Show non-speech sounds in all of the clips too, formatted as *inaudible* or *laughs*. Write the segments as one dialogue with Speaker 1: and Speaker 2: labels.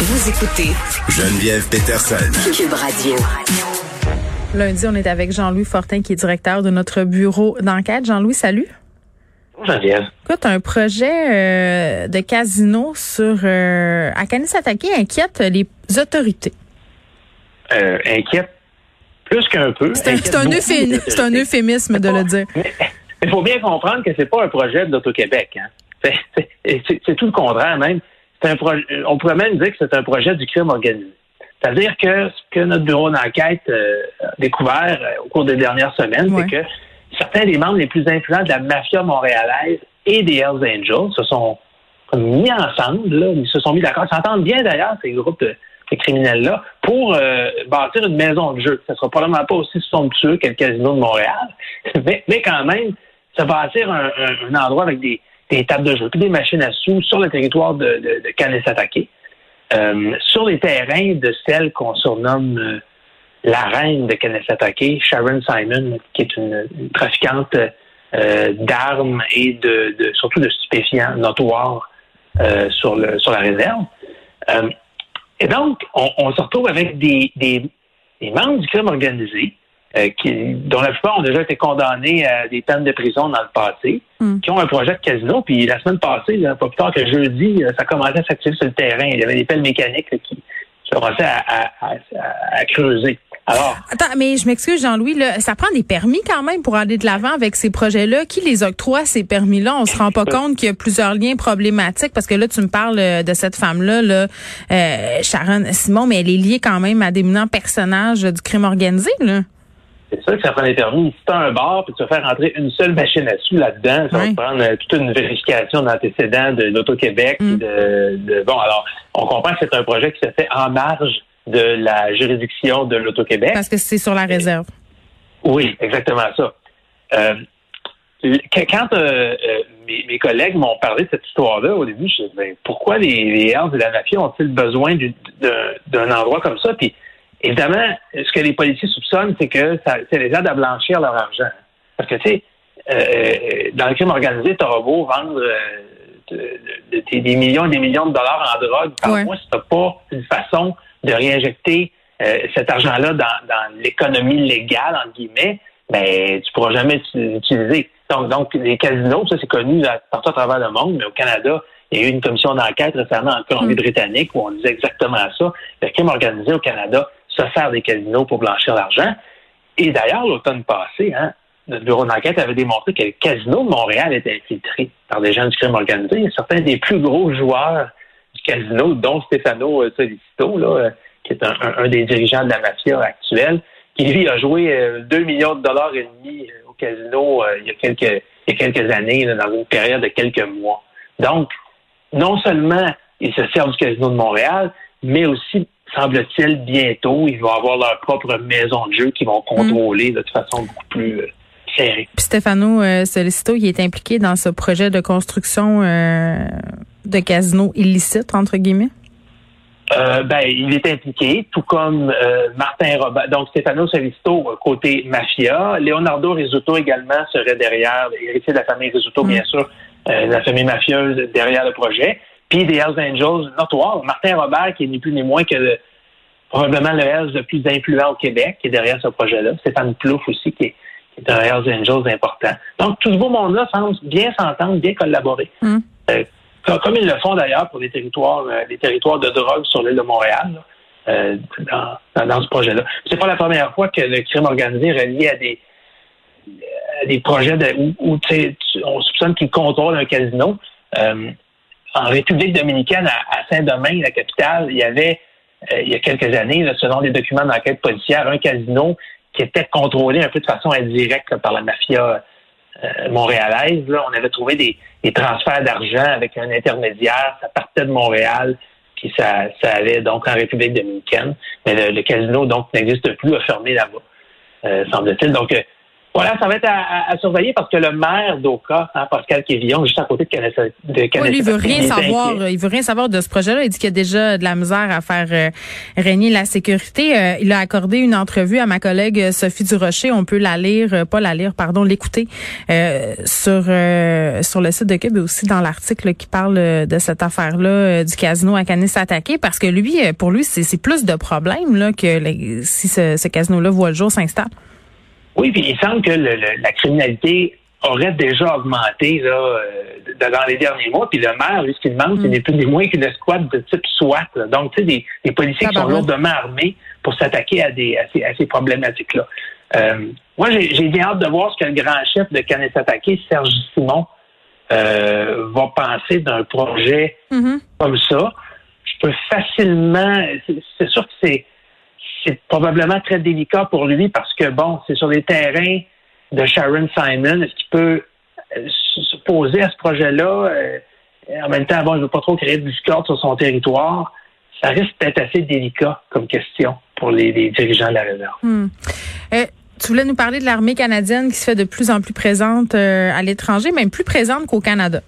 Speaker 1: Vous écoutez
Speaker 2: Geneviève Peterson.
Speaker 1: Cube Radio.
Speaker 3: Lundi, on est avec Jean-Louis Fortin, qui est directeur de notre bureau d'enquête. Jean-Louis, salut.
Speaker 4: Bonjour Geneviève.
Speaker 3: Écoute, un projet euh, de casino sur euh, à Kanisatake inquiète les autorités.
Speaker 4: Euh, inquiète plus qu'un peu.
Speaker 3: C'est un, euphémisme, un de le dire.
Speaker 4: Mais il faut bien comprendre que c'est pas un projet de l'Auto-Québec. Hein. C'est tout le contraire même. Un projet, on pourrait même dire que c'est un projet du crime organisé. C'est-à-dire que ce que notre bureau d'enquête euh, a découvert euh, au cours des dernières semaines,
Speaker 3: Ouais.
Speaker 4: c'est que certains des membres les plus influents de la mafia montréalaise et des Hells Angels se sont mis ensemble, là, ils se sont mis d'accord, Ils s'entendent bien d'ailleurs, ces groupes de, criminels-là, pour euh, bâtir une maison de jeu. Ça sera probablement pas aussi somptueux que le casino de Montréal, *laughs* mais, mais quand même, se bâtir un, un- endroit avec des, tables de jeu, des machines à sous sur le territoire de, de, euh, sur les terrains de celle qu'on surnomme euh, la reine de Kanesatake, Sharon Simon, qui est une, trafiquante euh, d'armes et de, surtout de stupéfiants notoires sur la réserve. Et donc, on, se retrouve avec des membres du crime organisé euh, qui, dont la plupart ont déjà été condamnés à des peines de prison dans le passé,
Speaker 3: Mm.
Speaker 4: qui ont un projet de casino. Puis la semaine passée, là, pas plus tard que jeudi, euh, ça commençait à s'activer sur le terrain. Il y avait des pelles mécaniques là, qui, commençaient à, à- à- à creuser. Alors,
Speaker 3: Attends, mais je m'excuse, Jean-Louis, là, ça prend des permis quand même pour aller de l'avant avec ces projets-là. Qui les octroie, ces permis-là? On se rend pas compte qu'il y a plusieurs liens problématiques parce que là, tu me parles euh, de cette femme-là, là, euh, Sharon Simon, mais elle est liée quand même à d'éminents personnages du crime organisé, là.
Speaker 4: C'est sûr que ça prend des permis. Si tu as un bar puis tu vas faire rentrer une seule machine à sous là-dedans, ça
Speaker 3: Ouais.
Speaker 4: va te prendre euh, toute une vérification d'antécédents de l'Auto-Québec.
Speaker 3: Mm.
Speaker 4: puis De, de- bon, alors, on comprend que c'est un projet qui se fait en marge de la juridiction de l'Auto-Québec.
Speaker 3: Parce que c'est sur la réserve.
Speaker 4: Oui, exactement ça. Euh, quand euh, euh, mes, mes collègues m'ont parlé de cette histoire-là, au début, je me suis dit, ben, pourquoi les, les Hells et la mafia ont-ils besoin du- d'un d'un endroit comme ça? Puis, évidemment, ce que les policiers soupçonnent, c'est que ça, ça les aide à blanchir leur argent. Parce que, tu sais, euh, dans le crime organisé, t'auras beau vendre euh, de- de- de- des millions et des millions de dollars en drogue par
Speaker 3: Ouais.
Speaker 4: mois, si t'as pas une façon de réinjecter euh, cet argent-là dans, dans l'économie légale, entre guillemets, ben, tu pourras jamais tu- l'utiliser. Donc, donc, les casinos, ça, c'est connu partout à travers le monde, mais au Canada, il y a eu une commission d'enquête récemment en Colombie-Britannique où on disait exactement ça. Le crime organisé au Canada se sert des casinos pour blanchir l'argent. Et d'ailleurs, l'automne passé, hein, notre bureau d'enquête avait démontré que le casino de Montréal était infiltré par des gens du crime organisé. Il certains des plus gros joueurs du casino, dont Stefano euh, Solicito, là, euh, qui est un, des dirigeants de la mafia actuelle, qui lui a joué euh, 2 millions de dollars et demi euh, au casino il, y a quelques, il y a quelques années, dans une période de quelques mois. Donc, non seulement ils se servent du casino de Montréal, mais aussi, semble-t-il, bientôt, ils vont avoir leur propre maison de jeu qu'ils vont contrôler là, de façon beaucoup plus euh, serrée.
Speaker 3: Puis Stefano euh, Solicito, il est impliqué dans ce projet de construction euh, de casino illicite, entre guillemets?
Speaker 4: Euh, ben, il est impliqué, tout comme euh, Martin Robert. Donc, Stefano Solicito, côté mafia. Leonardo Rizzuto également serait derrière, héritier de la famille Rizzuto,
Speaker 3: Mm.
Speaker 4: bien sûr, euh, la famille mafieuse derrière le projet. Puis des Hells Angels notoires. Martin Robert, qui est ni plus ni moins que le- probablement le Hells le plus influent au Québec, qui est derrière ce projet-là. Stéphane Plouffe aussi, qui est, qui est un Hells Angels important. Donc, tout ce beau monde-là semble bien s'entendre, bien collaborer.
Speaker 3: Mm.
Speaker 4: Euh, comme, comme ils le font d'ailleurs pour les territoires, euh, les territoires de drogue sur l'île de Montréal, là, euh, dans, dans, dans ce projet-là. C'est pas la première fois que le crime organisé est relié à des à des projets de, où, où, tu sais, tu- on soupçonne qu'ils contrôlent un casino. Euh, en République dominicaine, à, Saint-Domingue, la capitale, il y avait, euh, il y a quelques années, selon des documents d'enquête policière, un casino qui était contrôlé un peu de façon indirecte par la mafia euh, montréalaise. Là. On avait trouvé des, transferts d'argent avec un intermédiaire. Ça partait de Montréal, puis ça, allait donc en République dominicaine. Mais le, casino, donc, n'existe plus, a fermé là-bas, euh, semble-t-il. Donc, Voilà, ça va être à, surveiller parce que le maire d'Oka, hein, Pascal Kévillon, juste à côté de Canada. De
Speaker 3: oui, lui, il veut rien savoir. Il veut rien savoir de ce projet-là. Il dit qu'il y a déjà de la misère à faire euh, régner la sécurité. Euh, il a accordé une entrevue à ma collègue Sophie Durocher. On peut la lire, euh, pas la lire, pardon, l'écouter sur sur le site de Cube et aussi dans l'article qui parle de cette affaire-là du casino à Canis attaqué parce que lui, pour lui, c'est plus de problèmes là que si ce, ce casino-là voit le jour s'installe.
Speaker 4: Oui, puis il semble que la criminalité aurait déjà augmenté là, euh, dans les derniers mois. Puis le maire, lui, ce qu'il demande, ce mm. n'est plus ni moins qu'une escouade de type SWAT. Donc, tu sais, des, des policiers qui sont lourdement armés pour s'attaquer à, des, à ces, problématiques-là. Euh, moi, j'ai bien hâte de voir ce que le grand chef de Canet Attaqué, Serge Simon, euh, va penser d'un projet mm-hmm. comme ça. Je peux facilement... C'est sûr que c'est c'est probablement très délicat pour lui parce que, bon, c'est sur les terrains de Sharon Simon. Est-ce qu'il peut euh, se poser à ce projet-là? Euh, en même temps, bon, il ne veut pas trop créer de discorde sur son territoire. Ça risque d'être assez délicat comme question pour les, dirigeants de la réserve.
Speaker 3: Hmm. Euh, tu voulais nous parler de l'armée canadienne qui se fait de plus en plus présente à l'étranger, même plus présente qu'au Canada.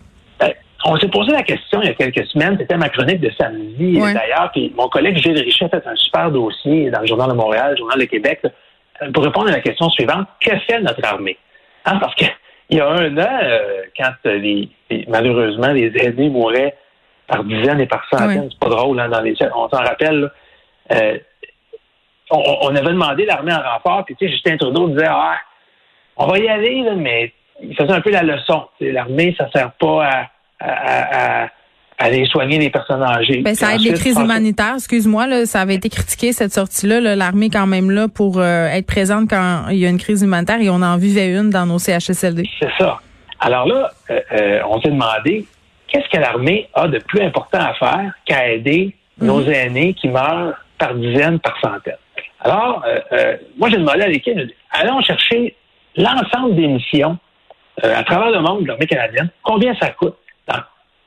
Speaker 4: On s'est posé la question il y a quelques semaines, c'était ma chronique de samedi d'ailleurs, puis mon collègue Gilles Richet a fait un super dossier dans le Journal de Montréal, le Journal de Québec, pour répondre à la question suivante, que fait notre armée? Hein, parce qu'il *laughs* y a un an, euh, quand les, malheureusement les aînés mouraient par dizaines et par centaines, c'est pas drôle, hein, dans les on s'en rappelle, euh, on, avait demandé l'armée en renfort, puis tu sais, Justin Trudeau disait Ah, on va y aller, mais il faisait un peu la leçon. L'armée, ça sert pas à à, aller soigner les personnes âgées.
Speaker 3: Ben, ça aide les crises humanitaires. Excuse-moi, là, ça avait été critiqué cette sortie-là. L'armée est quand même là pour euh, être présente quand il y a une crise humanitaire et on en vivait une dans nos CHSLD.
Speaker 4: C'est ça. Alors là, euh, euh, on s'est demandé qu'est-ce que l'armée a de plus important à faire qu'à aider mhm. nos aînés qui meurent par dizaines, par centaines? Alors, moi, j'ai demandé à l'équipe, allons chercher l'ensemble des missions à travers le monde de l'armée canadienne, combien ça coûte?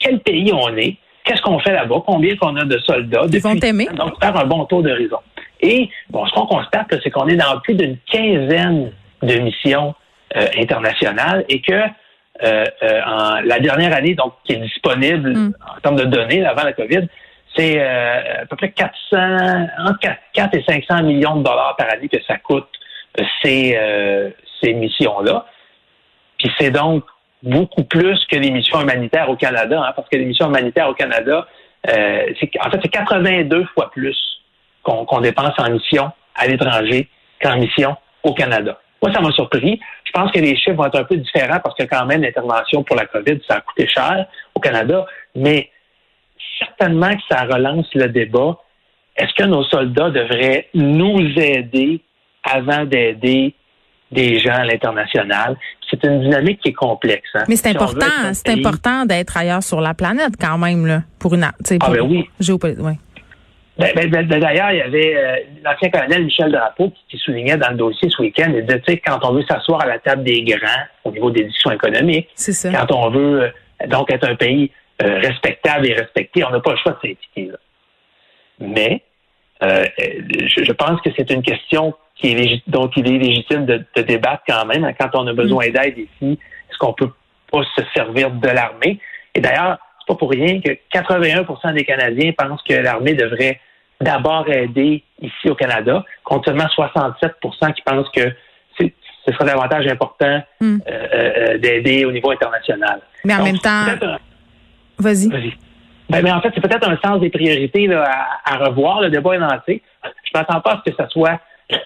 Speaker 4: Quel pays on est, qu'est-ce qu'on fait là-bas, combien qu'on a de soldats.
Speaker 3: Ils vont t'aimer.
Speaker 4: Donc, faire un bon tour d'horizon. Et bon, ce qu'on constate, c'est qu'on est dans plus d'une quinzaine de missions euh, internationales et que euh, euh, en la dernière année, donc qui est disponible mm. en termes de données avant la COVID, c'est à peu près 400, entre 4, et 500 millions de dollars par année que ça coûte ces, ces missions-là. Puis c'est donc beaucoup plus que les missions humanitaires au Canada, hein, parce que les missions humanitaires au Canada, euh, en fait, c'est 82 fois plus qu'on dépense en mission à l'étranger qu'en mission au Canada. Moi, ça m'a surpris. Je pense que les chiffres vont être un peu différents parce que quand même, l'intervention pour la COVID, ça a coûté cher au Canada, mais certainement que ça relance le débat. Est-ce que nos soldats devraient nous aider avant d'aider des gens à l'international. C'est une dynamique qui est complexe. Hein.
Speaker 3: Mais c'est important, c'est important d'être ailleurs sur la planète quand même là, pour une ah
Speaker 4: ben oui.
Speaker 3: géopolitique. Oui.
Speaker 4: Ben, ben, ben, d'ailleurs, il y avait euh, l'ancien colonel Michel Drapeau qui, soulignait dans le dossier ce week-end, il disait, quand on veut s'asseoir à la table des grands au niveau des discussions économiques, quand on veut euh, donc être un pays euh, respectable et respecté, on n'a pas le choix de s'impliquer. Mais je, je, pense que c'est une question qui est dont il est légitime de, débattre quand même. Quand on a besoin mm. d'aide ici, est-ce qu'on peut pas se servir de l'armée? Et d'ailleurs, c'est pas pour rien que 81% des Canadiens pensent que l'armée devrait d'abord aider ici au Canada, contre seulement 67% qui pensent que ce serait davantage important mm. euh, euh, d'aider au niveau international.
Speaker 3: Mais en même temps, vas-y.
Speaker 4: Ben, mais en fait, c'est peut-être un sens des priorités à, revoir. Le débat est lancé. Je ne m'attends pas à ce que ce soit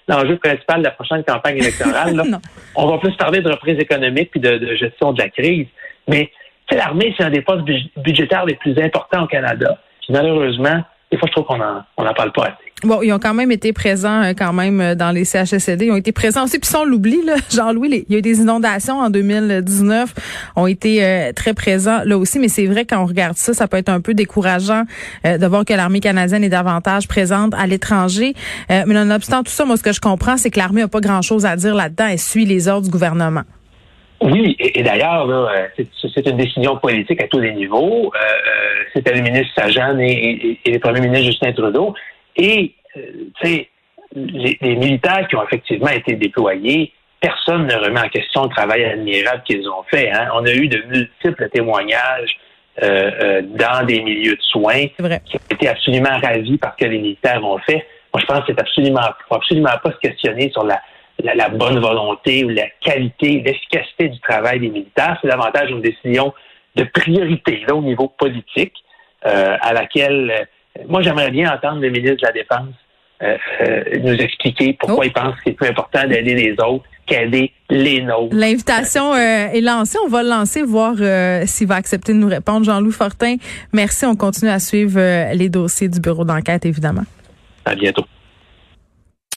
Speaker 4: l'enjeu principal de la prochaine campagne électorale. *laughs* On va plus parler de reprise économique puis de, gestion de la crise. Mais l'armée, c'est un des postes budgétaires les plus importants au Canada. malheureusement, des fois, je trouve qu'on n'en parle pas assez.
Speaker 3: Bon, ils ont quand même été présents euh, quand même euh, dans les CHSLD. Ils ont été présents aussi. Puis sans l'oubli, *laughs* Jean-Louis, il y a eu des inondations en 2019, ont été euh, très présents là aussi. Mais c'est vrai quand on regarde ça, ça peut être un peu décourageant de voir que l'armée canadienne est davantage présente à l'étranger. mais nonobstant tout ça, moi, ce que je comprends, c'est que l'armée n'a pas grand-chose à dire là-dedans. Elle suit les ordres du gouvernement.
Speaker 4: Oui, et, d'ailleurs, c'est une décision politique à tous les niveaux. C'était le ministre Sajan et, et, le premier ministre Justin Trudeau. Et, euh, tu sais, les, militaires qui ont effectivement été déployés personne ne remet en question le travail admirable qu'ils ont fait. Hein. On a eu de multiples témoignages euh, euh, dans des milieux de soins qui ont été absolument ravis par ce que les militaires ont fait. Moi, je pense que c'est absolument, faut absolument pas se questionner sur la, la, bonne volonté ou la qualité, l'efficacité du travail des militaires. C'est davantage une décision de priorité là, au niveau politique euh, à laquelle euh, moi j'aimerais bien entendre le ministre de la Défense euh, nous expliquer pourquoi oh. il pense que c'est plus important d'aider les autres qu'aider les nôtres.
Speaker 3: L'invitation est lancée. On va le lancer, voir s'il va accepter de nous répondre. Jean-Louis Fortin, merci. On continue à suivre les dossiers du bureau d'enquête, évidemment.
Speaker 4: À bientôt.